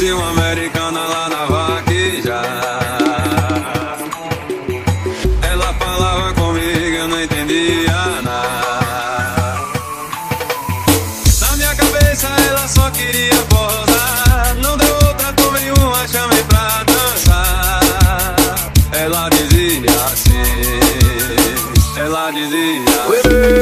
conheci uma americana lá na vaqueja. Ela falava comigo, eu não entendia nada. Na minha cabeça ela só queria posar. Não deu outra tomei uma, chamei pra dançar. Ela dizia assim, ela dizia assim.